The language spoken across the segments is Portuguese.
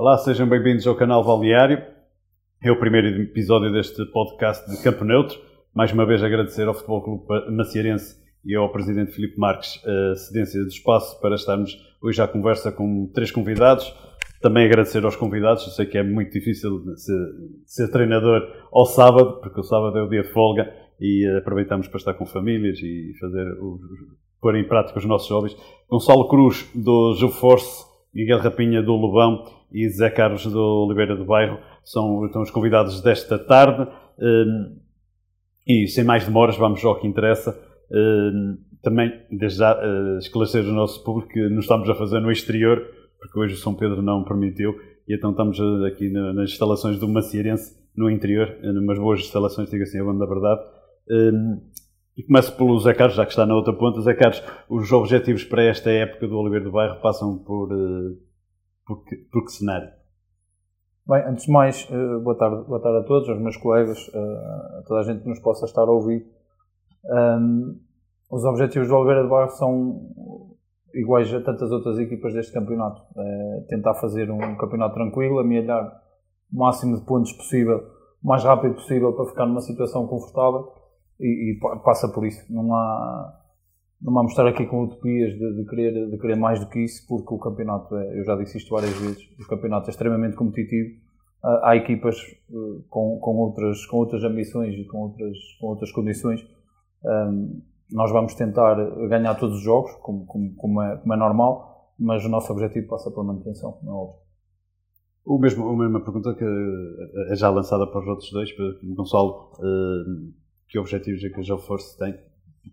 Olá, sejam bem-vindos ao canal Balneário. É o primeiro episódio deste podcast de Campo Neutro. Mais uma vez agradecer ao Futebol Clube Macierense e ao Presidente Filipe Marques a cedência do espaço para estarmos hoje à conversa com três convidados. Também agradecer aos convidados. Eu sei que é muito difícil ser, ser treinador ao sábado, porque o sábado é o dia de folga e aproveitamos para estar com famílias e fazer o, pôr em prática os nossos hobbies. Gonçalo Cruz, do Jogo Force, Miguel Rapinha, do Lobão e Zé Carlos, do Oliveira do Bairro, são, são os convidados desta tarde. Hum, e sem mais demoras, vamos ao que interessa. Hum, também, desde já, eh, esclarecer o nosso público que não estamos a fazer no exterior, porque hoje o São Pedro não permitiu, e então estamos eh, aqui nas instalações do Macierense, no interior, umas boas instalações, digo assim, a banda da verdade. E começo pelo Zé Carlos, já que está na outra ponta. Zé Carlos, os objetivos para esta época do Oliveira do Bairro passam por, uh, por, que, por que cenário? Bem, antes de mais, uh, boa, tarde, boa tarde a todos, aos meus colegas, uh, a toda a gente que nos possa estar a ouvir. Um, os objetivos do Oliveira do Bairro são iguais a tantas outras equipas deste campeonato. É tentar fazer um campeonato tranquilo, amealhar o máximo de pontos possível, o mais rápido possível para ficar numa situação confortável e, e, passa por isso. Não há, não vamos estar aqui com utopias de, de, querer, de querer mais do que isso, porque o campeonato, é, eu já disse isto várias vezes, o campeonato é extremamente competitivo. Há equipas eh, com, com, outras, com outras ambições e com outras, com outras condições. Nós vamos tentar ganhar todos os jogos, como, como, como, é, como é normal, mas o nosso objetivo passa pela manutenção, não é óbvio. O mesmo, a mesma pergunta que é já lançada para os outros dois, para o Gonçalo. Que objetivos é que a Joe Force tem?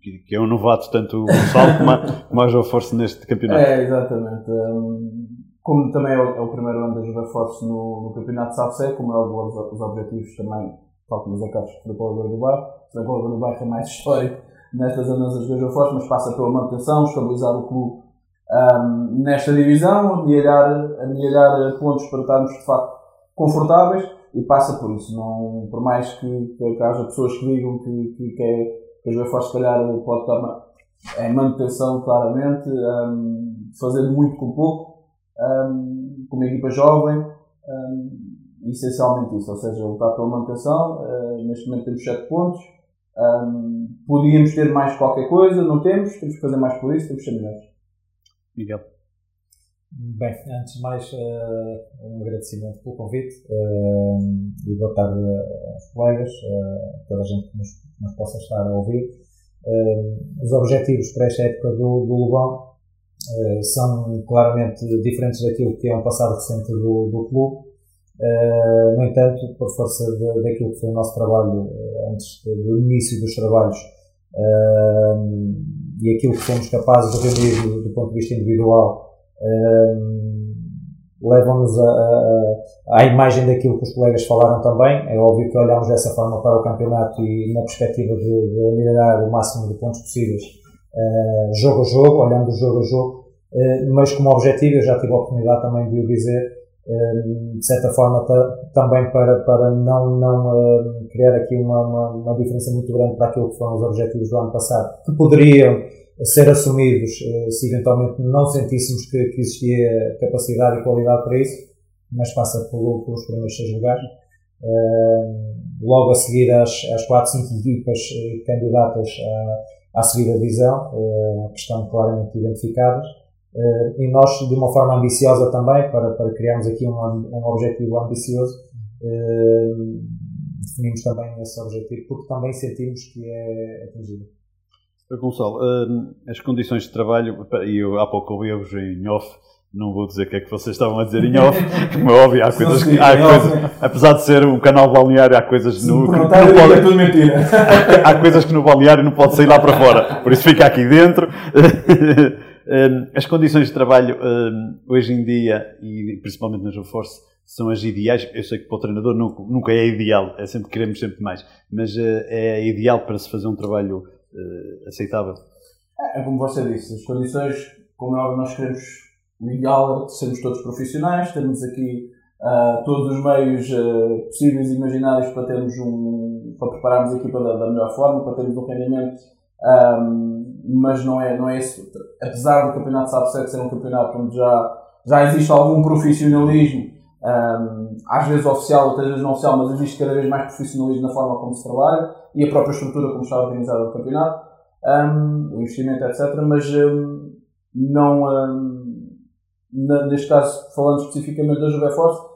Que, é um novato tanto o Gonçalo como, a, como a Joe Force neste campeonato. É, exatamente. Um, como também é o, é o, primeiro ano da Joe Force no, no campeonato de Sabsé, como é o os, os objetivos também, tal como os acasos do Paulo do Bairro. O Paulo do Bairro é mais histórico nestas andanças da Joe Force, mas passa pela manutenção, estabilizar o clube um, nesta divisão, amelhar, amelhar pontos para estarmos de facto confortáveis e passa por isso. Não, por mais que, que haja pessoas que digam que, que, que, é, que a Joia se calhar pode estar em manutenção claramente, um, fazendo muito com pouco, um, com uma equipa jovem, um, essencialmente isso, ou seja, lutar pela manutenção, uh, neste momento temos 7 pontos, um, podíamos ter mais qualquer coisa, não temos, temos que fazer mais por isso, temos que ser melhores. Miguel. Bem, antes de mais, uh, um agradecimento pelo convite uh, e boa tarde aos colegas, uh, toda a gente que nos, nos, possa estar a ouvir. os objetivos para esta época do, do Lubão são claramente diferentes daquilo que é um passado recente do, do clube. no entanto, por força de, daquilo que foi o nosso trabalho antes do início dos trabalhos e aquilo que fomos capazes de reunir do, do ponto de vista individual levam-nos à imagem daquilo que os colegas falaram também. É óbvio que olhamos dessa forma para o campeonato e na perspectiva de, de melhorar o máximo de pontos possíveis, uh, jogo a jogo, olhando jogo a jogo, uh, mas como objetivo, eu já tive a oportunidade também de o dizer, de certa forma também para, para não, não criar aqui uma, uma, uma diferença muito grande para aquilo que foram os objetivos do ano passado, que poderiam ser assumidos eh, se eventualmente não sentíssemos que, que, existia capacidade e qualidade para isso, mas passa por, pelos primeiros seis lugares. Uh, logo a seguir às, às 4, 5 equipas uh, candidatas à, à subida da divisão, que estão claramente identificadas, e nós, de uma forma ambiciosa também, para, para criarmos aqui um, um objetivo ambicioso, definimos também esse objetivo, porque também sentimos que é atingível. Gonçalo, hum, as condições de trabalho, e eu há pouco ouvi-vos em off, não vou dizer o que é que vocês estavam a dizer em off, como é óbvio, há coisas que, há coisas, apesar de ser um canal balneário, há coisas no, que não pode, é tudo mentira. Há, há coisas que no balneário não pode sair lá para fora, por isso fica aqui dentro. Hum, as condições de trabalho hum, hoje em dia, e principalmente no Jogo Force, são as ideais. Eu sei que para o treinador nunca, nunca é ideal, é sempre queremos sempre mais, mas eh, é ideal para se fazer um trabalho uh, aceitável. É, é, como você disse, as condições, como é nós queremos é sermos todos profissionais, temos aqui uh, todos os meios uh, possíveis e imaginários para termos um, para prepararmos a equipa da, da melhor forma, para termos um rendimento, um, mas não é, não é isso. Apesar do campeonato de Sabe ser um campeonato onde já, já existe algum profissionalismo, um, às vezes oficial, outras vezes não oficial, mas existe cada vez mais profissionalismo na forma como se trabalha e a própria estrutura como está organizada o campeonato, um, o investimento, etc. Mas um, não, neste caso, falando especificamente da Juve Force,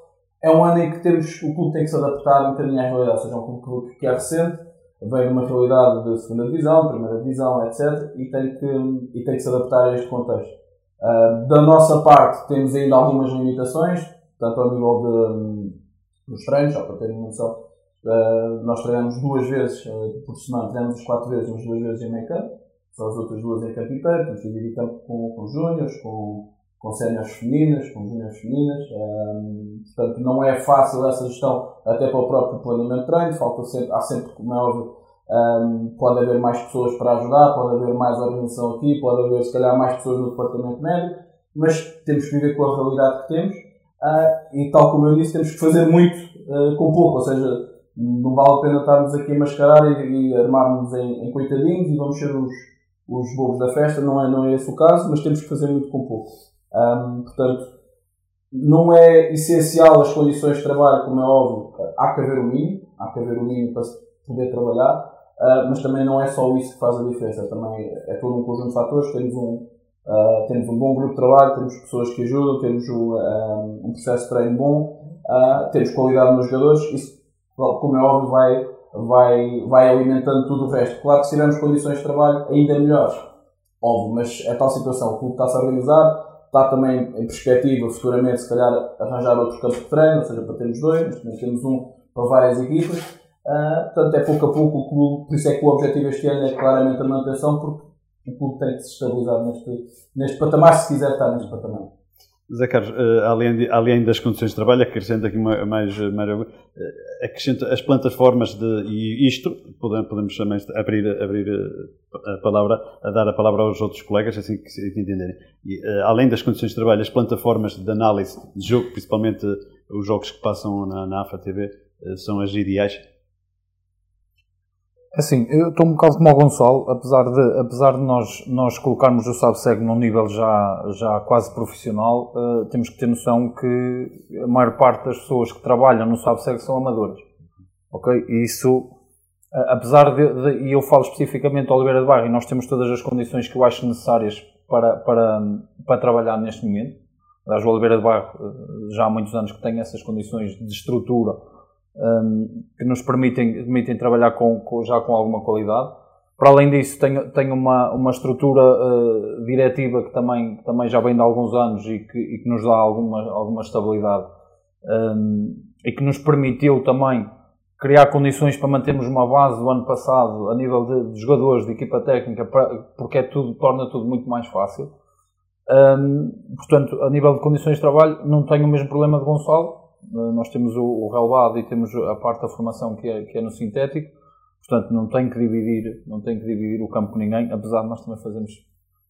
é um ano em que temos, o clube tem que se adaptar um bocadinho à realidade, ou seja, é um clube que é recente, vem de uma realidade de segunda divisão, primeira divisão, etc. e tem que, e tem que se adaptar a este contexto. Uh, da nossa parte, temos ainda algumas limitações, tanto ao nível de, dos treinos, só para terem noção. Uh, nós treinamos duas vezes uh, por semana, treinamos quatro vezes, mas duas vezes em meio campo, são as outras duas em campo inteiro, temos que dividir campo com, com júniores, com, com séniores femininas, com júniores femininas, um, portanto não é fácil essa gestão até para o próprio planeamento de treino, falta sempre, há sempre, como é óbvio, um, pode haver mais pessoas para ajudar, pode haver mais organização aqui, pode haver se calhar mais pessoas no departamento médico, mas temos que viver com a realidade que temos uh, e tal como eu disse, temos que fazer muito uh, com pouco, ou seja, não vale a pena estarmos aqui a mascarar e, e armarmos em, em coitadinhos e vamos ser os, os bobos da festa, não é, não é esse o caso, mas temos que fazer muito com pouco. Um, portanto, não é essencial as condições de trabalho, como é óbvio, há que haver o mínimo, há que haver o mínimo para se poder trabalhar, Uh, mas também não é só isso que faz a diferença, também é todo um conjunto de fatores. Temos um, uh, temos um bom grupo de trabalho, temos pessoas que ajudam, temos um, um, um processo de treino bom, uh, temos qualidade nos jogadores. Isso, como é óbvio, vai, vai, vai alimentando tudo o resto. Claro que se tivermos condições de trabalho ainda melhores, óbvio, mas é tal situação. O clube está-se a organizar, está também em perspectiva futuramente, se calhar, arranjar outros campos de treino, ou seja, para termos dois, mas temos um para várias equipas. Uh, portanto, é pouco a pouco o clube, por isso é que o objetivo este ano é claramente a manutenção, porque o clube tem que se estabilizar neste, neste patamar, se quiser estar neste patamar. Zé Carlos, uh, além, além das condições de trabalho, acrescenta aqui uma, mais, mais uh, acrescenta as plataformas de, e isto, podemos, também abrir, abrir a palavra, a dar a palavra aos outros colegas, assim que, que entenderem. E, além das condições de trabalho, as plataformas de análise de jogo, principalmente os jogos que passam na, na AFA TV, são as ideais Assim, eu estou um bocado como o Gonçalo, apesar de, apesar de nós, nós colocarmos o SABSEG num nível já, já quase profissional, uh, temos que ter noção que a maior parte das pessoas que trabalham no SABSEG são amadoras. Ok? E isso, uh, apesar de, e eu falo especificamente do Oliveira de Barro, e nós temos todas as condições que eu acho necessárias para, para, para trabalhar neste momento. Aliás, o Oliveira de Barro uh, já há muitos anos que tem essas condições de estrutura um, que nos permitem, permitem trabalhar com, com, já com alguma qualidade. Para além disso, tenho, tenho uma, uma estrutura uh, diretiva que também, também já vem de alguns anos e que, e que nos dá alguma, alguma estabilidade um, e que nos permitiu também criar condições para mantermos uma base do ano passado a nível de, de jogadores, de equipa técnica, para, porque é tudo, torna tudo muito mais fácil. Um, portanto, a nível de condições de trabalho, não tenho o mesmo problema de Gonçalo, nós temos o, o relevado e temos a parte da formação que é, que é no sintético, portanto não tem que dividir, não tem que dividir o campo com ninguém, apesar de nós também fazermos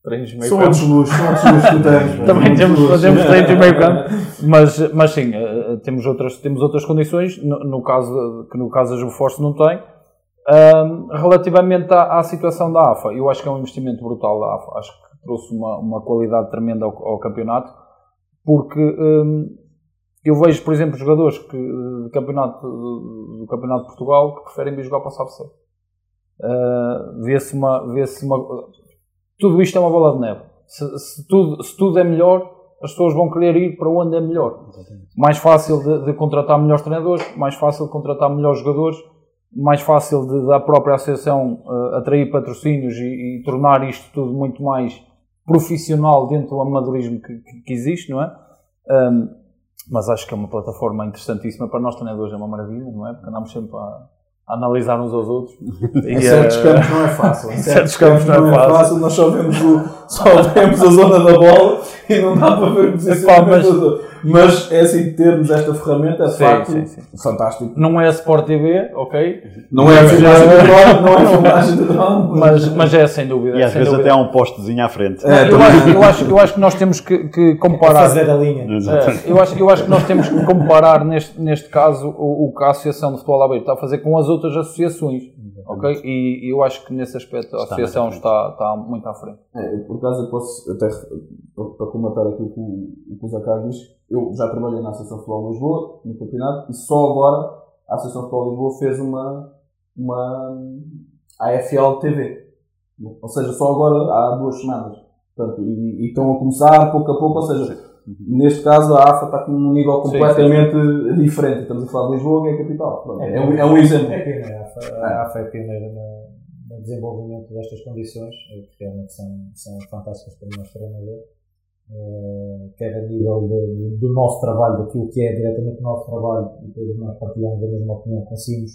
treinos meio são campo. São outros são outros que tens. também temos, fazemos treinos meio campo, mas, mas sim, eh, temos outras, temos outras condições, no, no caso, que no caso a Juveforce não tem. Um, relativamente à, à, situação da AFA, eu acho que é um investimento brutal da AFA, acho que trouxe uma, uma qualidade tremenda ao, ao campeonato, porque um, eu vejo, por exemplo, jogadores que, do, campeonato, do Campeonato de Portugal que preferem vir jogar para o SABC. Uh, vê-se uma, vê-se uma. Tudo isto é uma bola de neve. Se, se, tudo, se tudo é melhor, as pessoas vão querer ir para onde é melhor. Mais fácil de, de contratar melhores treinadores, mais fácil de contratar melhores jogadores, mais fácil de, da própria associação uh, atrair patrocínios e, e, tornar isto tudo muito mais profissional dentro do amadorismo que, que, que existe, não é? Um, mas acho que é uma plataforma interessantíssima para nós treinadores, é uma maravilha, não é? Porque andamos sempre a, analisar uns aos outros. em certos uh, campos não é fácil. Em certos campos não, é, fácil. fácil. Nós só vemos, o, só vemos a zona da bola e não dá para ver o posicionamento mas é assim, termos esta ferramenta é sim, facto sim, sim. fantástico. Não é Sport TV, ok? Não é a filmagem de drone, não é a filmagem de drone. Mas, mas é sem dúvida. E às vezes dúvida. até há um postezinho à frente. É, eu, acho, eu, acho, eu acho que nós temos que, que comparar. fazer a linha. É, eu, acho, eu acho que nós temos que comparar neste, neste caso o, o que a Associação de Futebol Aberto está a fazer com as outras associações. Ok? E, e eu acho que nesse aspecto a Está associação está, está muito à frente. É, eu, por acaso eu posso, até para, comentar aquilo que o, que o Zé Carlos diz, eu já trabalhei na Associação Futebol de Lisboa, no campeonato, e só agora a Associação Futebol de Lisboa fez uma, uma AFL TV. Ou seja, só agora há duas semanas. Portanto, e, e estão a começar pouco a pouco, ou seja, neste caso a AFA está com um nível Sim, completamente diferente. Estamos a falar de Lisboa, que é a capital. Pronto, é, um, é um exemplo. É pioneira, a AFA, a AFA é pioneira no, no desenvolvimento destas condições, eh, que realmente são, são fantásticas para nós treinadores, uh, quer a nível de, de, do nosso trabalho, daquilo que é diretamente o nosso trabalho, e todos nós partilhamos a mesma opinião, conseguimos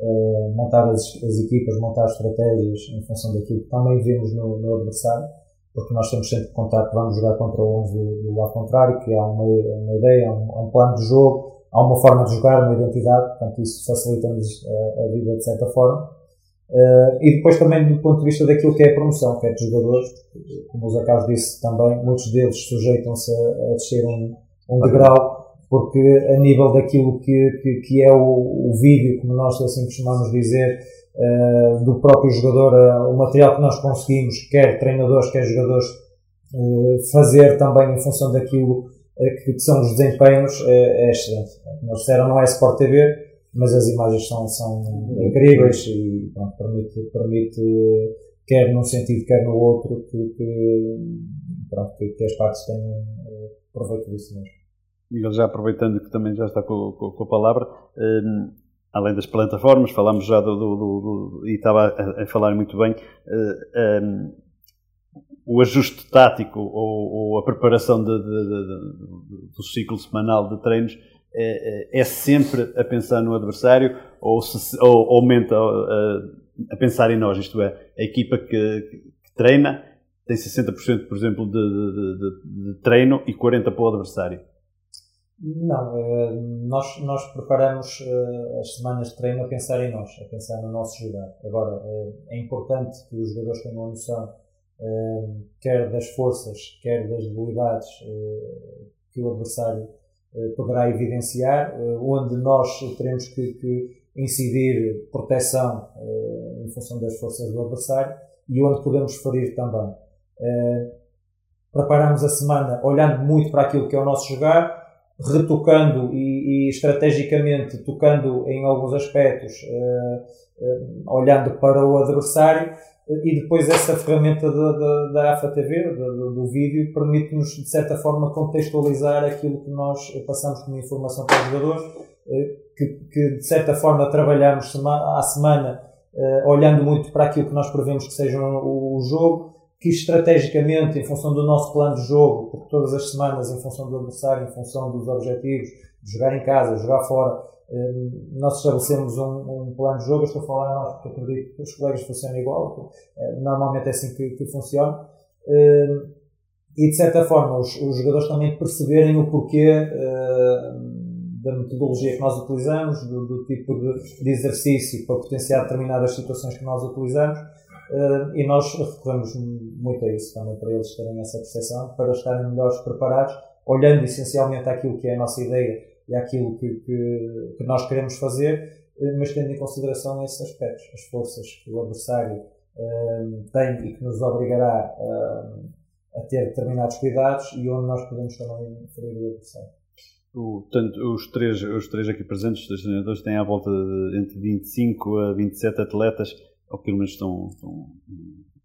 uh, montar as, as, equipas, montar as estratégias em função daquilo que também vemos no, no adversário, porque nós temos sempre que contar que vamos jogar contra o 11 do, do lado contrário, que há uma, uma ideia, há um, um plano de jogo, há uma forma de jogar, uma identidade, portanto isso facilita-nos a, a, vida de certa forma. Uh, e depois também do ponto de vista daquilo que é a promoção, que é de jogadores, como o Zé Carlos disse também, muitos deles sujeitam-se a, a descer um, um degrau, porque a nível daquilo que, que, que é o, o, vídeo, como nós assim costumamos dizer, uh, do próprio jogador, uh, o material que nós conseguimos, quer treinadores, quer jogadores, fazer também em função daquilo que, que são os desempenhos, é excelente. Nós disseram não é Sport TV, mas as imagens são, são incríveis e pronto, permite, permite, quer num sentido, quer no outro, que, que, pronto, que, que as partes tenham proveito disso mesmo. Miguel, já aproveitando que também já está com, com, com a palavra, um, além das plataformas, falámos já do, do, do, do e estava a, a, falar muito bem, uh, um, o ajuste tático ou, ou a preparação de, de, de, do ciclo semanal de treinos é, é, sempre a pensar no adversário ou, se, ou aumenta a, a, pensar em nós, isto é, a equipa que, que treina tem 60% por exemplo de, treino e 40% para o adversário. Não, nós, nós preparamos as semanas de treino a pensar em nós, a pensar no nosso jogar. Agora, é importante que os jogadores tenham a noção quer das forças, quer das debilidades que o adversário eh, poderá evidenciar, eh, onde nós teremos que, que incidir proteção eh, em função das forças do adversário e onde podemos ferir também. Preparamos a semana olhando muito para aquilo que é o nosso jogar, retocando e, e estrategicamente tocando em alguns aspectos, olhando para o adversário e depois essa ferramenta da, da, da AFA TV, do, do vídeo, permite-nos de certa forma contextualizar aquilo que nós passamos como informação para os jogadores, eh, que, que de certa forma trabalhamos à semana eh, olhando muito para aquilo que nós prevemos que seja o, o jogo, que estrategicamente, em função do nosso plano de jogo, porque todas as semanas, em função do adversário, em função dos objetivos, de jogar em casa, jogar fora, Hum, nós estabelecemos um, um, plano de jogo, estou a falar nós porque acredito que os colegas funcionam igual, eh, normalmente é assim que, que funciona, hum, e de certa forma os, os jogadores também perceberem o porquê da metodologia que nós utilizamos, do, do tipo de, de, exercício para potenciar determinadas situações que nós utilizamos, e nós recorremos muito a isso também para eles terem essa percepção, para estarem melhores preparados, olhando essencialmente aquilo que é a nossa ideia e àquilo que, que, que, nós queremos fazer, eh, mas tendo em consideração esses aspectos, as forças que o adversário um, eh, tem e que nos obrigará um, eh, a ter determinados cuidados e onde nós podemos também ferir o adversário. O, tanto, os, três, os três aqui presentes, os três treinadores, têm à volta de entre 25 a 27 atletas, ou pelo menos estão, estão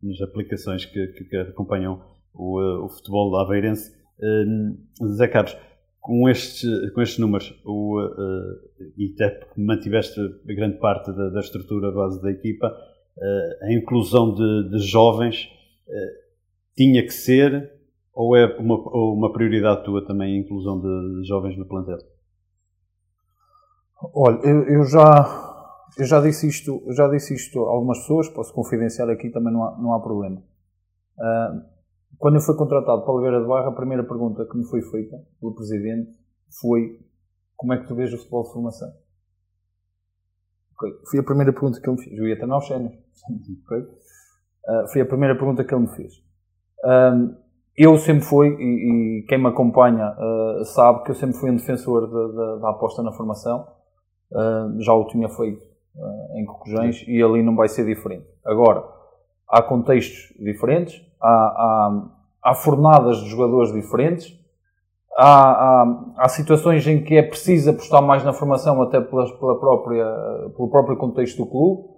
nas aplicações que, que, que acompanham o, o futebol aveirense. Um, Zé Carlos, com estes, com estes números o, uh, e até porque mantiveste grande parte da, da estrutura base da equipa, uh, a inclusão de, de jovens uh, tinha que ser ou é uma, uma prioridade tua também a inclusão de jovens no plantel? Olha, eu, eu já eu já disse isto já disse isto a algumas pessoas, posso confidenciar aqui também não há, não há problema. Uh, quando eu fui contratado para Oliveira de Barra, a primeira pergunta que me foi feita pelo Presidente foi como é que tu vês o futebol de formação? Okay. Foi a primeira pergunta que ele me fez. Eu ia. Okay. Uh, foi a primeira pergunta que ele me fez. Um, eu sempre fui, e, e, quem me acompanha uh, sabe que eu sempre fui um defensor da, aposta na formação. Uh, já o tinha feito uh, em Cocujães e ali não vai ser diferente. Agora, há contextos diferentes, há, há, há fornadas de jogadores diferentes, há, há, há, situações em que é preciso apostar mais na formação até pela, pela própria, pelo próprio contexto do clube.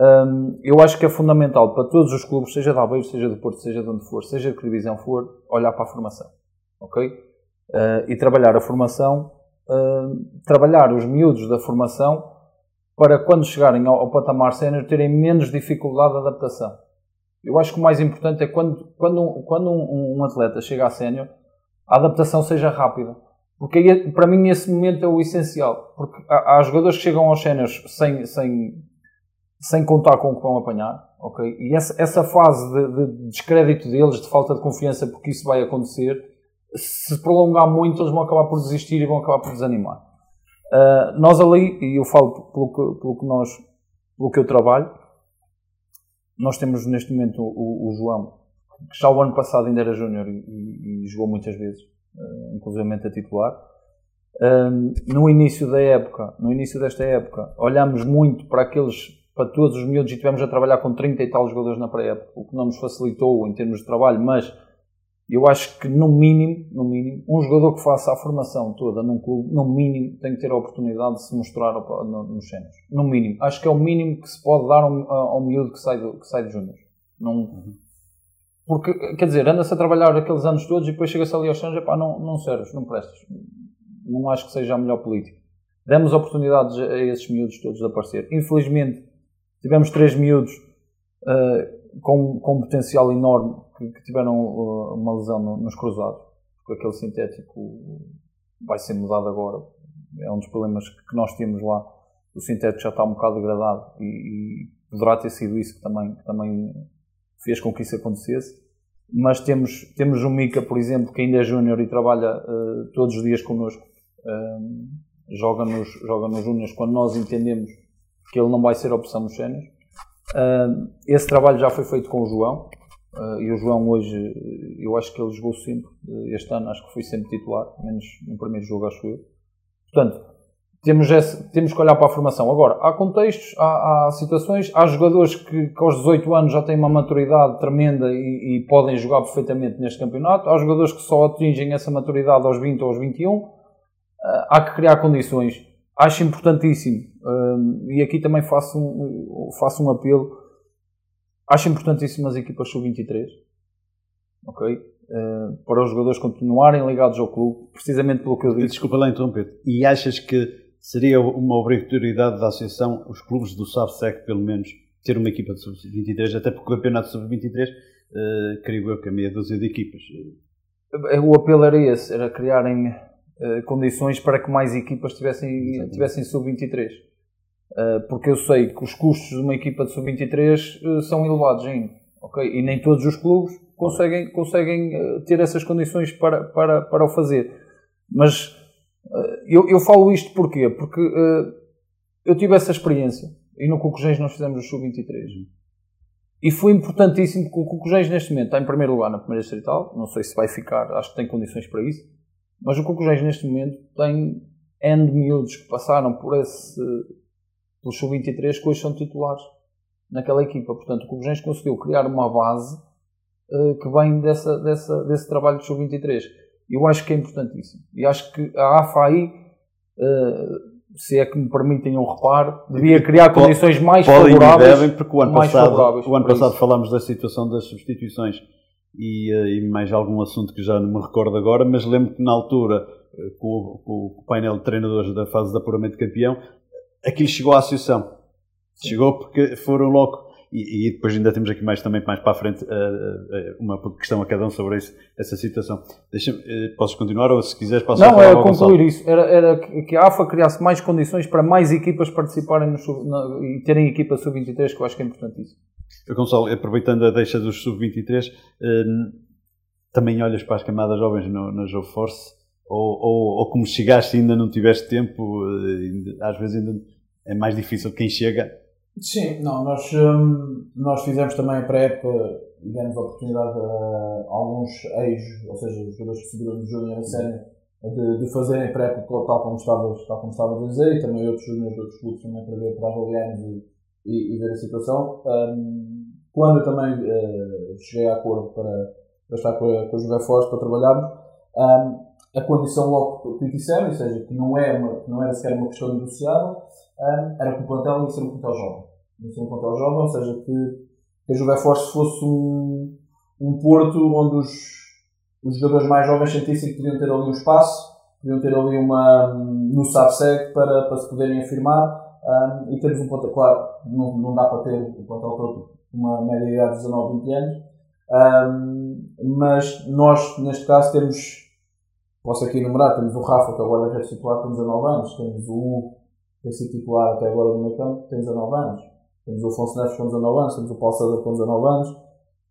Um, eu acho que é fundamental para todos os clubes, seja de Aveiro, seja de Porto, seja de onde for, seja de que divisão for, olhar para a formação. Ok? Uh, e trabalhar a formação, uh, trabalhar os miúdos da formação para quando chegarem ao, ao patamar sénior terem menos dificuldade de adaptação. Eu acho que o mais importante é quando, quando, quando um, um atleta chega a sénior, a adaptação seja rápida. Porque para mim esse momento é o essencial. Porque há, há jogadores que chegam aos séniores sem, sem, sem contar com o que vão apanhar. Okay? E essa, essa fase de, de, descrédito deles, de falta de confiança porque isso vai acontecer, se prolongar muito eles vão acabar por desistir e vão acabar por desanimar. Uh, nós ali, e eu falo pelo que, pelo que, nós, pelo que eu trabalho, nós temos neste momento o, o João, que já o ano passado ainda era júnior e, e, jogou muitas vezes, uh, inclusive a titular. Uh, no início da época, no início desta época, olhamos muito para aqueles, para todos os miúdos e tivemos a trabalhar com 30 e tal jogadores na pré-época, o que não nos facilitou em termos de trabalho, mas eu acho que no mínimo, no mínimo, um jogador que faça a formação toda num clube, no mínimo tem que ter a oportunidade de se mostrar nos cenas. No mínimo. Acho que é o mínimo que se pode dar ao, ao miúdo que sai, que sai de júnior. Não, porque, quer dizer, anda-se a trabalhar aqueles anos todos e depois chega-se ali aos Santos, pá, não, não serves, não prestas. Não acho que seja a melhor política. Demos oportunidades a esses miúdos todos de aparecer. Infelizmente, tivemos três miúdos uh, com, com um potencial enorme que, que tiveram uh, uma lesão no, nos cruzados, porque aquele sintético vai ser mudado agora. É um dos problemas que nós temos lá. O sintético já está um bocado degradado e, e poderá ter sido isso que também, que também fez com que isso acontecesse. Mas temos, temos o Mica, por exemplo, que ainda é júnior e trabalha uh, todos os dias connosco. Uh, joga nos, joga nos júniores quando nós entendemos que ele não vai ser opção nos sénios. Uh, esse trabalho já foi feito com o João, e o João hoje, eu acho que ele jogou sempre, uh, este ano acho que foi sempre titular, menos no primeiro jogo acho eu. Portanto, temos, esse, temos que olhar para a formação. Agora, há contextos, há, há situações, há jogadores que, que, aos 18 anos já têm uma maturidade tremenda e, e, podem jogar perfeitamente neste campeonato. Há jogadores que só atingem essa maturidade aos 20 ou aos 21. Uh, há que criar condições. Acho importantíssimo, e aqui também faço um, faço um apelo Acho importantíssimo as equipas sub-23, ok? Uh, para os jogadores continuarem ligados ao clube, precisamente pelo que eu disse. Desculpa lá interromper. E achas que seria uma obrigatoriedade da associação, os clubes do SAFSEC, pelo menos, ter uma equipa de sub-23, até porque o campeonato sub-23, uh, creio eu que é meia dúzia de equipas. Eh, o apelo era esse, era criarem uh, condições para que mais equipas tivessem, tivessem sub-23. Eh, porque eu sei que os custos de uma equipa de sub-23 eh, são elevados ainda, ok? E nem todos os clubes conseguem, conseguem eh, ter essas condições para, para, para o fazer. Mas eu, eu falo isto porquê? Porque eu tive essa experiência e no Cucujens nós fizemos o sub-23. E foi importantíssimo porque o Cucujens neste momento está em primeiro lugar na primeira distrital, não sei se vai ficar, acho que tem condições para isso, mas o Cucujens neste momento tem N miúdos que passaram por esse pelos sub-23 que hoje são titulares naquela equipa. Portanto, o Cobujens conseguiu criar uma base uh, que vem dessa, dessa, desse trabalho de sub-23. Eu acho que é importantíssimo. E acho que a AFA aí, uh, se é que me permitem um reparo, devia criar condições mais Podem favoráveis. devem, porque o ano passado, o ano passado falámos da situação das substituições e, uh, e, mais algum assunto que já não me recordo agora, mas lembro que na altura, com, com o painel de treinadores da fase de apuramento de campeão, aquilo chegou à associação. Chegou porque foram logo. E, e, depois ainda temos aqui mais também mais para a frente uh, uh, uma questão a cada um sobre isso, essa situação. Deixa uh, posso continuar ou se quiseres posso Não, era concluir isso. Era, era que a AFA criasse mais condições para mais equipas participarem no na, e terem equipa sub-23, que eu acho que é importantíssimo. Gonçalo, aproveitando a deixa dos sub-23, também olhas para as camadas jovens no, na Joe Force ou, ou, ou como chegaste e ainda não tiveste tempo, às vezes ainda é mais difícil quem chega. Sim, não, nós, hum, nós fizemos também para a época e demos a oportunidade a alguns ex, ou seja, jogadores que subiram do Júnior a sério, de, de fazerem pré tal como estavas tal como a dizer, e também outros júniores de outros clubes também para ver, para avaliarmos e, e, e ver a situação. Um, quando eu também uh, cheguei a acordo para, para estar com a, com a Force para trabalharmos, um, a condição logo que disseram, ou seja, que não, é uma, não era sequer uma questão negociável, um, era que o plantel ia ser um plantel jovem. Ia ser um plantel jovem, ou seja, que, que a Juve Force fosse um, um porto onde os, os jogadores mais jovens sentissem que podiam ter ali um espaço, podiam ter ali uma, no SAPSEC para, para se poderem afirmar um, e termos um plantel, claro, não, não dá para ter o plantel todo uma média de idade de 19, 20 anos, um, mas nós, neste caso, temos, posso aqui enumerar, temos o Rafa, que agora é titular, tem 19 anos, temos o Hugo, que é titular até agora no meio campo, tem 19 anos, temos o Afonso Neves com 19 anos, temos o Paulo César com 19 anos, o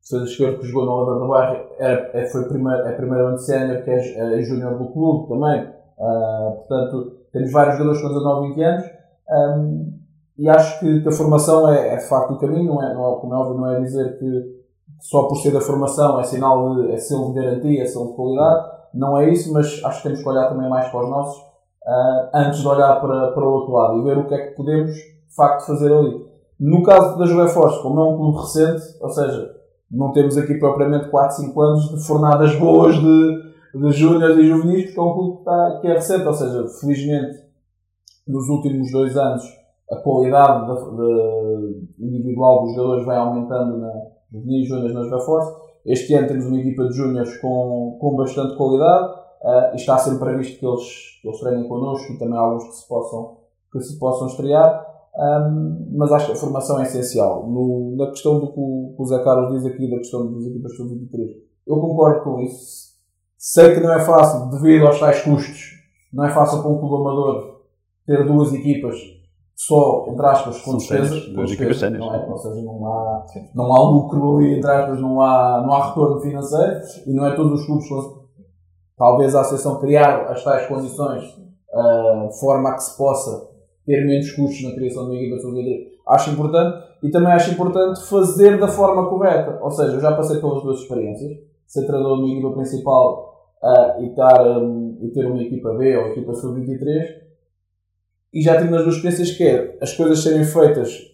César Esquerdo, que jogou no Oliver do Bairro, é, é, foi primeiro, é primeiro ano de sénior, que é, é júnior do clube também, uh, portanto, temos vários jogadores com 19, 20 anos, um, e acho que, que a formação é, é, de facto o caminho, não é, não é, como é óbvio, não é dizer que só por ser da formação é sinal de, é selo de garantia, é selo de qualidade, não é isso, mas acho que temos que olhar também mais para os nossos uh, antes de olhar para, para o outro lado e ver o que é que podemos de facto fazer ali. No caso da Juve Force, como é um clube recente, ou seja, não temos aqui propriamente 4, 5 anos de fornadas boas de, de júniores e juvenis, porque é um clube que, está, que é recente, ou seja, felizmente nos últimos dois anos a qualidade de, de individual dos jogadores vai aumentando na, juvenis júniores nas da Force. Este ano temos uma equipa de júniores com, com bastante qualidade uh, e está sempre previsto que eles, que eles treinem connosco e também alguns que se possam, que se possam estrear. Um, mas acho que a formação é essencial. No, na questão do que o, que o Zé Carlos diz aqui, da questão das equipas sub-23, eu concordo com isso. Sei que não é fácil, devido aos tais custos, não é fácil para um clube amador ter duas equipas só, entre aspas, com despesas. Duas equipas. Não é? Ou seja, não há, não há lucro ali, entre aspas, não há, não há retorno financeiro e não é todos os clubes talvez a Associação criar as tais condições uh, de forma a que se possa ter menos custos na criação de uma equipa sub Acho importante e também acho importante fazer da forma correta. Ou seja, eu já passei pelas duas experiências. Ser treinador de uma equipa principal uh, e, estar, um, e ter uma equipa B ou equipa sub-23 e já tive nas duas experiências que é as coisas serem feitas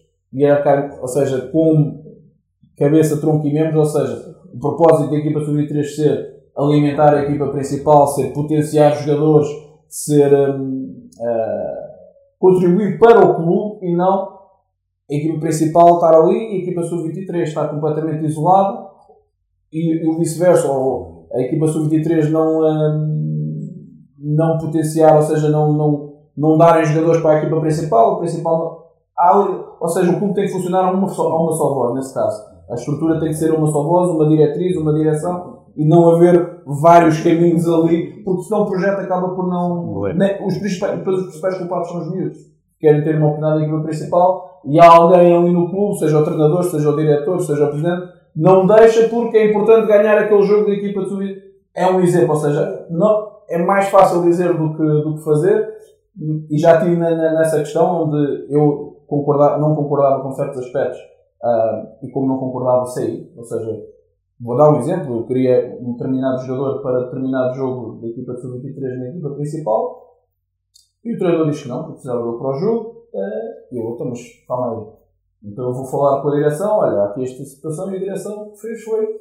ou seja, com cabeça, tronco e membros, ou seja, o propósito da equipa sub-23 ser alimentar a equipa principal, ser potenciar jogadores, ser um, uh, contribuir para o clube e não a equipa principal estar ali e a equipa sub-23 estar completamente isolada e, o vice-versa, ou a equipa sub-23 não, um, não potenciar, ou seja, não, não não darem jogadores para a equipa principal, o principal ou seja, o clube tem que funcionar a uma, só, a uma só voz, nesse caso. A estrutura tem que ser uma só voz, uma diretriz, uma direção, e não haver vários caminhos ali, porque senão o projeto acaba por não. Nem, os, principais, os principais culpados são os miúdos. Querem ter uma oportunidade na equipa principal e há alguém ali no clube, seja o treinador, seja o diretor, seja o presidente, não deixa porque é importante ganhar aquele jogo da equipa de subir. É um exemplo, ou seja, não, é mais fácil dizer do que, do que fazer e já estive nessa questão onde eu concordava, não concordava com certos aspectos uh, e como não concordava saí, ou seja, vou dar um exemplo, eu queria um determinado jogador para determinado jogo da equipa de sub-23 na equipa principal e o treinador diz que não, porque precisava dele para o jogo uh, e eu, então, mas calma aí então eu vou falar com a direção, olha, aqui esta situação e a direção que fez foi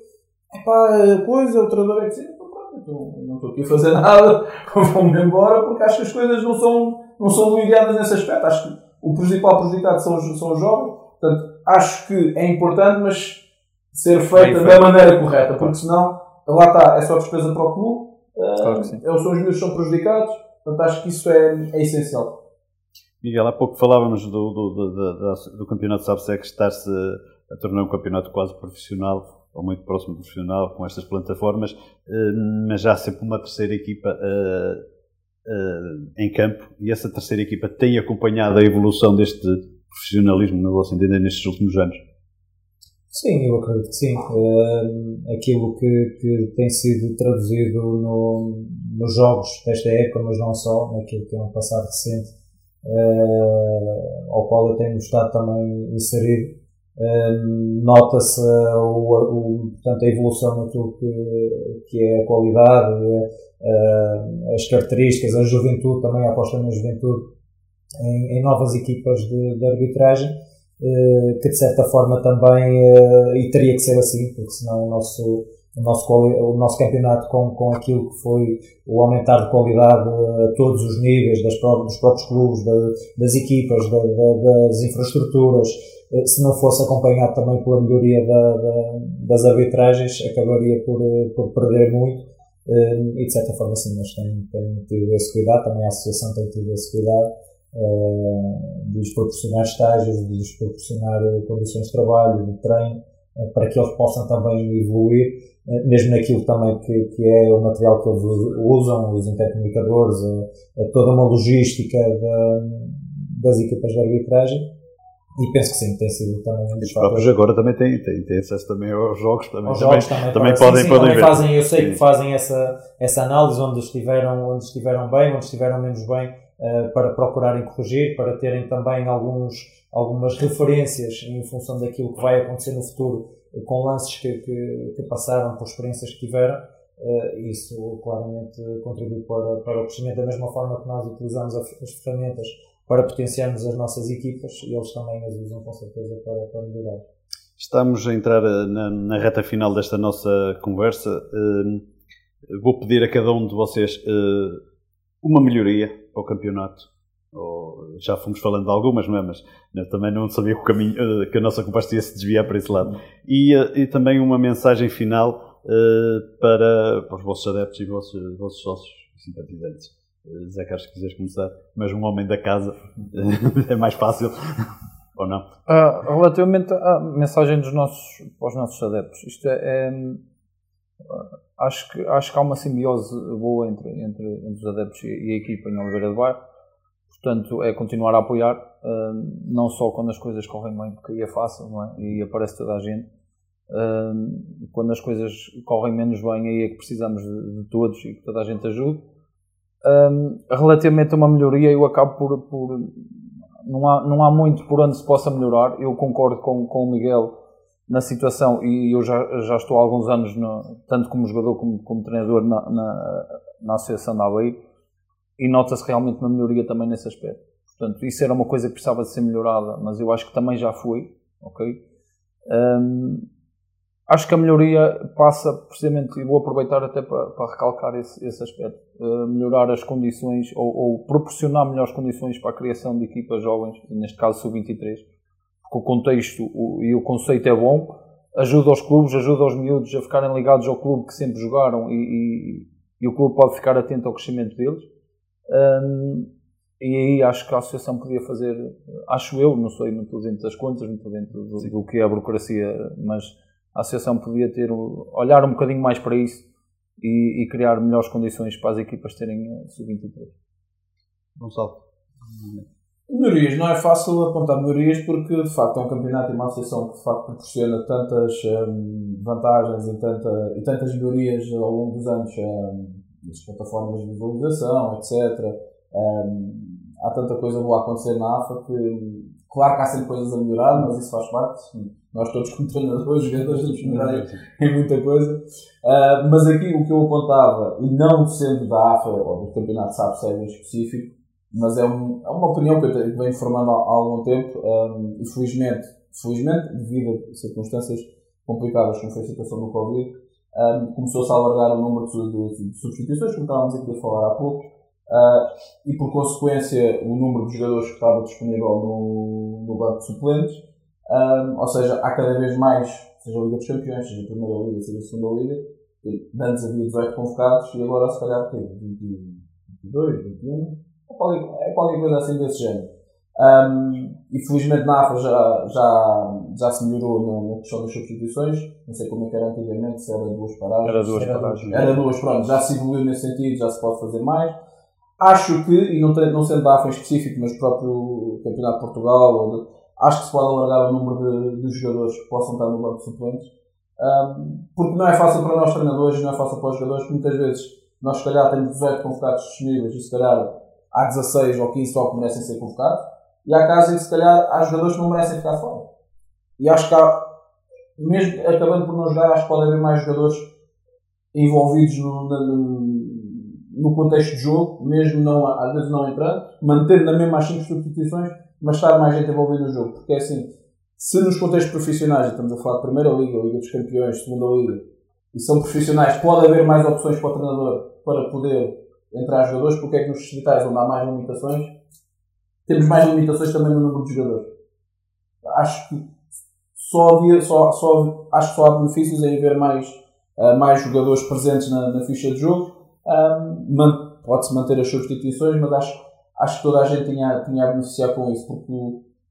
epá, coisa, o treinador é que então, não estou aqui a fazer nada, vou-me embora, porque acho que as coisas não são, não são mediadas nesse aspecto. Acho que o principal prejudicado são os, são os jovens, portanto, acho que é importante, mas ser feita da maneira correta, porque senão, lá está, é só despesa para o clube, claro uh, são os meus são prejudicados, portanto, acho que isso é, é essencial. Miguel, há pouco falávamos do, do, do, do, campeonato Sabsec estar-se a tornar um campeonato quase profissional ou muito próximo profissional com estas plataformas, eh, mas já há sempre uma terceira equipa eh, eh, em campo e essa terceira equipa tem acompanhado a evolução deste profissionalismo, no vosso entender, nestes últimos anos? Sim, eu acredito que sim. aquilo que, que tem sido traduzido no, nos jogos desta época, mas não só, naquilo que é um passado recente, ao qual eu tenho estado também inserido, Nota-se a evolução naquilo que, que é a qualidade, as características, a juventude, também a aposta na juventude em, em novas equipas de, de arbitragem, que de certa forma também, e teria que ser assim, porque senão o nosso o nosso, o nosso campeonato com, com aquilo que foi o aumentar de qualidade a todos os níveis, das, dos próprios clubes, da, das equipas, da, da, das infraestruturas, eh, se não fosse acompanhado também pela melhoria das arbitragens, acabaria por, por perder muito. Eh, e de certa forma, sim, nós temos, tido esse cuidado, também a Associação tem tido esse cuidado eh, de lhes proporcionar estágios, de lhes proporcionar condições de trabalho, de treino, para que eles possam também evoluir eh, mesmo naquilo também que, que é o material que eles usam, os intercomunicadores, toda uma logística da, das equipas de arbitragem. E penso que sim, tem sido também um dos Os próprios agora também têm, têm, têm acesso também aos jogos, também, aos jogos também, também, podem, sim, podem também fazem, Eu sei sim. que fazem essa, essa análise onde estiveram, onde estiveram bem, onde estiveram menos bem, para procurarem corrigir, para terem também alguns, algumas referências em função daquilo que vai acontecer no futuro com lances que, que, que, passaram, por experiências que tiveram, uh, isso claramente contribui para, para o crescimento. Da mesma forma que nós utilizamos as ferramentas para potenciarmos as nossas equipas, eles também as usam com certeza para, para melhorar. Estamos a entrar eh, na, na, reta final desta nossa conversa. Uh, vou pedir a cada um de vocês uma melhoria para o campeonato ou, já fomos falando de algumas, não é? Mas eu também não sabia que, o caminho, eh, que a nossa conversa ia se desviar para esse lado. E, eh, e também uma mensagem final uh, para, para, os vossos adeptos e vossos, vossos sócios simpatizantes. Uh, Zé Carlos, se quiseres começar, mas um homem da casa é mais fácil. Ou não? Uh, relativamente à mensagem dos nossos, para os nossos adeptos, isto é, é acho, que, acho que há uma simbiose boa entre, entre, entre os adeptos e, a equipa em Oliveira do Bairro Portanto, é continuar a apoiar, uh, não só quando as coisas correm bem, porque aí é fácil, é? E aparece toda a gente. Uh, quando as coisas correm menos bem, aí é que precisamos de, de todos e que toda a gente ajude. Uh, relativamente a uma melhoria, eu acabo por. por não, há, não há muito por onde se possa melhorar. Eu concordo com, com o Miguel na situação e eu já, já estou há alguns anos, no, tanto como jogador como, como treinador, na, na, na Associação da Aveiro e nota-se realmente uma melhoria também nesse aspecto. Portanto, isso era uma coisa que precisava de ser melhorada, mas eu acho que também já foi, ok? Um, acho que a melhoria passa precisamente, e vou aproveitar até para, para recalcar esse, esse aspecto, uh, melhorar as condições ou, ou, proporcionar melhores condições para a criação de equipas jovens, neste caso sub-23, porque o contexto e o conceito é bom, ajuda aos clubes, ajuda aos miúdos a ficarem ligados ao clube que sempre jogaram e, e, e o clube pode ficar atento ao crescimento deles. Um, e aí acho que a associação podia fazer, acho eu, não sei, não estou dentro das contas, não estou dentro do, do, que é a burocracia, mas a associação podia ter, olhar um bocadinho mais para isso e, e criar melhores condições para as equipas terem sub-23. Gonçalo. Melhorias, não é fácil apontar melhorias porque de facto é um campeonato e uma associação que de facto proporciona tantas um, vantagens e, tanta, e tantas melhorias ao longo dos anos. Um, das plataformas de visualização, etc. Um, há tanta coisa boa a acontecer na AFA que, claro que há sempre coisas a melhorar, mas isso faz parte. Nós todos, como treinadores, jogadores, temos melhorar em muita coisa. Uh, mas aqui o que eu apontava, e não sendo da AFA ou do Campeonato Sabe Sério em específico, mas é, um, é, uma opinião que eu venho formando há, há algum tempo um, e felizmente, felizmente, devido a circunstâncias complicadas como foi a situação do Covid, um, começou-se a alargar o número de, de, de, substituições, como estávamos aqui a falar há pouco, uh, e por consequência o número de jogadores que estava disponível no, no banco de suplentes, um, ou seja, há cada vez mais, seja a Liga dos Campeões, seja a Primeira Liga, seja a Segunda Liga, antes havia 18 convocados e agora se calhar tem 22, 21, é qualquer, é qualquer coisa assim desse género. Um, e felizmente na AFA já, já, já se melhorou na, na, questão das substituições. Não sei como é que era antigamente, se era duas paragens. Era duas paragens. Era duas, pronto. Já se evoluiu nesse sentido, já se pode fazer mais. Acho que, e não, tem, não sendo da AFA em específico, mas próprio Campeonato de Portugal, acho que se pode alargar o número de, de jogadores que possam estar no banco de suplentes. Um, porque não é fácil para nós treinadores, não é fácil para os jogadores, porque muitas vezes nós, se calhar, temos 18 convocados disponíveis e, se calhar, há 16 ou 15 só que merecem ser convocados e há casos em que se calhar há jogadores que não merecem ficar fora. E acho que há, mesmo acabando por não jogar, acho que pode haver mais jogadores envolvidos no, no, no contexto de jogo, mesmo não, às vezes não entrando, mantendo na mesma as 5 substituições, mas estar mais gente envolvida no jogo. Porque é assim, se nos contextos profissionais, estamos a falar de Primeira Liga, Liga dos Campeões, Segunda Liga, e são profissionais, pode haver mais opções para o treinador para poder entrar jogadores, porque é que nos distritais onde há mais limitações, temos mais limitações também no número de jogadores. Acho que só havia, só, só, acho que só há benefícios em haver mais, uh, mais jogadores presentes na, na ficha de jogo. Um, Pode-se manter as substituições, mas acho, acho que toda a gente tinha, tinha a beneficiar com isso, porque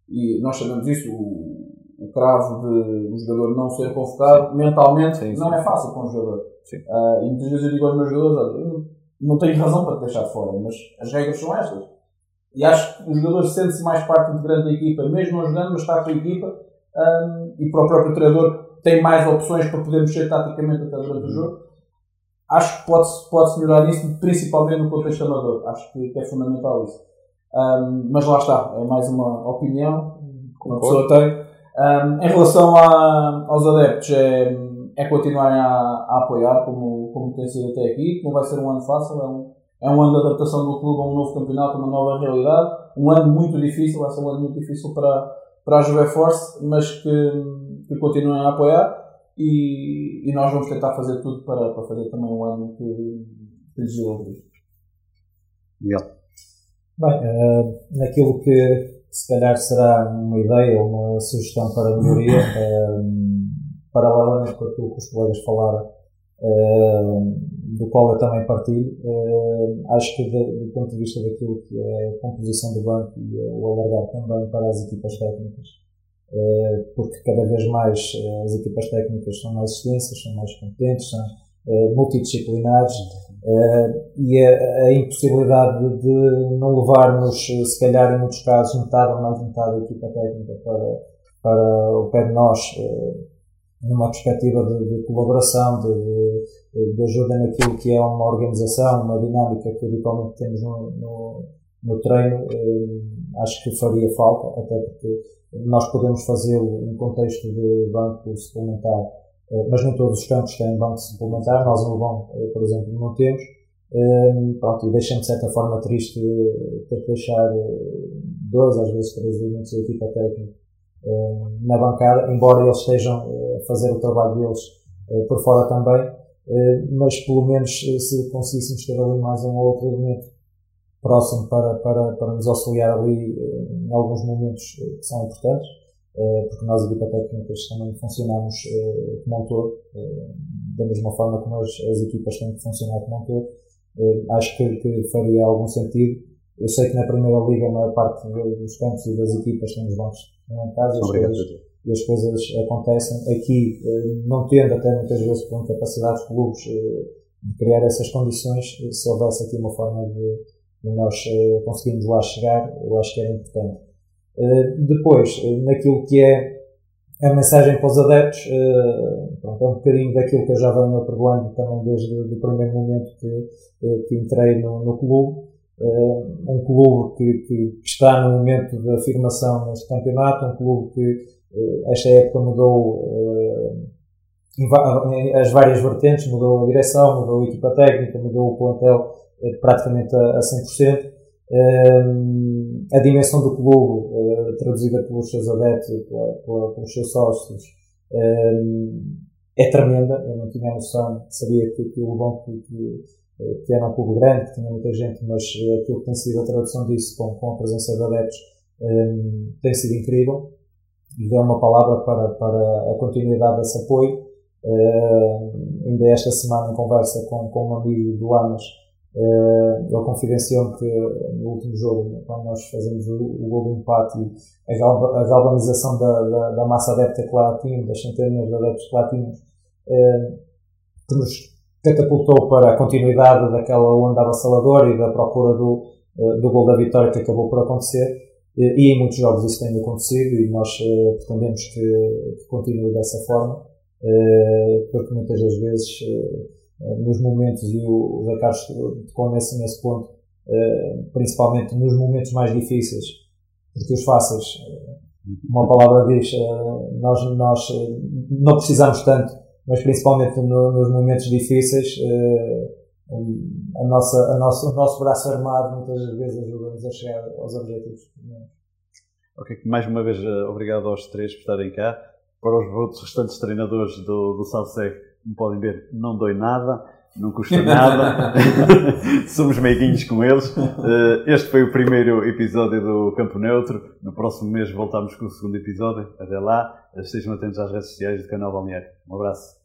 e nós sabemos isso, o, o cravo de um jogador não ser convocado, mentalmente sim, sim. não é fácil para um jogador. Uh, e muitas vezes eu digo aos meus jogadores, olha, não tenho razão para te deixar de fora, mas as regras são estas. E acho que o jogador sente-se mais parte integrante da equipa, mesmo não jogando, mas está com a equipa, um, e para o próprio treinador tem mais opções para poder mexer taticamente até durante o uhum. jogo. Acho que pode-se pode melhorar isso, principalmente no contexto amador. Acho que é fundamental isso. Um, mas lá está, é mais uma opinião que uma pessoa tem. Um, em relação a, aos adeptos, é, é continuarem a, a, apoiar, como, como tem sido até aqui. Não vai ser um ano fácil, é um, é um ano de adaptação do clube a um novo campeonato, uma nova realidade. Um ano muito difícil, vai ser um ano muito difícil para, para a Juve Force, mas que, que continuem a apoiar e, e, nós vamos tentar fazer tudo para, para fazer também um ano que, que lhes dê yeah. Bem, uh, naquilo que se calhar será uma ideia ou uma sugestão para a melhoria, uh, paralelamente com aquilo que os colegas falaram, uh, do qual eu também partilho, acho que do, do, ponto de vista daquilo que é a composição do banco e o alargar também para as equipas técnicas, porque cada vez mais as equipas técnicas são mais extensas, são mais competentes, são multidisciplinares e a, a, impossibilidade de não levarmos, se calhar em muitos casos, metade ou mais metade da equipa técnica para, para o pé de nós, numa perspectiva de, de colaboração, de, de, ajuda naquilo que é uma organização, uma dinâmica que habitualmente temos no, no, no treino, uh, acho que faria falta, até porque nós podemos fazê-lo em contexto de banco suplementar eh, mas nem todos os campos têm banco suplementar, nós no Lobão, eh, por exemplo, não temos. Ehm, pronto, e deixa-me de certa forma triste eh, ter que deixar dois, às vezes três elementos da equipa técnica na bancada, embora eles estejam a fazer o trabalho deles por fora também, mas pelo menos se conseguíssemos ter ali mais um ou outro elemento próximo para, para, para nos auxiliar ali em alguns momentos que são importantes eh, porque nós, equipa técnicas, também funcionamos eh, como um todo, eh, da mesma forma como as, as equipas têm que funcionar como um todo. Acho que, que faria algum sentido. Eu sei que na Primeira Liga a maior parte dos campos e das equipas têm os bancos casa as coisas, e as coisas acontecem. Aqui, não tendo até muitas vezes por incapacidade de clubes de criar essas condições, se houvesse aqui uma forma de, nós conseguirmos lá chegar, eu acho que era importante. Eh, depois, eh, naquilo que é a mensagem para os adeptos, pronto, é um bocadinho daquilo que eu já venho apregoando também desde o primeiro momento que, que entrei no, no clube. Uh, um clube que, que, está no momento de afirmação neste campeonato, um clube que uh, esta época mudou as várias vertentes, mudou a direção, mudou a equipa técnica, mudou o plantel praticamente a, a 100% a dimensão do clube, traduzida pelos seus adeptos e pelos seus sócios, é tremenda. Eu não tinha noção, sabia que, que o Lobão que, que, eh, que, era um clube grande, que tinha muita gente, mas uh, aquilo que tem sido a tradução disso com, com a presença de adeptos um, tem sido incrível. E deu uma palavra para, para a continuidade desse apoio. Uh, ainda esta semana, em conversa com, com um amigo do Amas, Uh, ele confidenciou que no último jogo, quando nós fazemos o, o gol do empate a, galva, a galvanização da, da, da, massa adepta que lá tínhamos, das centenas de adeptos que lá tínhamos, uh, que nos catapultou para a continuidade daquela onda avassaladora e da procura do, uh, do gol da vitória que acabou por acontecer. E em muitos jogos isso tem acontecido e nós pretendemos que, que continue dessa forma, porque muitas das vezes eh, nos momentos, e o Zé Carlos nesse, nesse ponto, eh, principalmente nos momentos mais difíceis, porque os fáceis uma palavra diz, nós, nós não precisamos tanto, mas principalmente no, nos momentos difíceis, a nossa, a nossa, o nosso braço armado muitas vezes ajuda-nos a chegar aos objetivos. Ok, mais uma vez obrigado aos três por estarem cá. Para os outros restantes treinadores do, do Salsec, como podem ver, não dói nada não custa nada, somos meiguinhos com eles. Eh, este foi o primeiro episódio do Campo Neutro. No próximo mês voltamos com o segundo episódio. Até lá, estejam atentos às redes sociais do canal Balneário. Um abraço.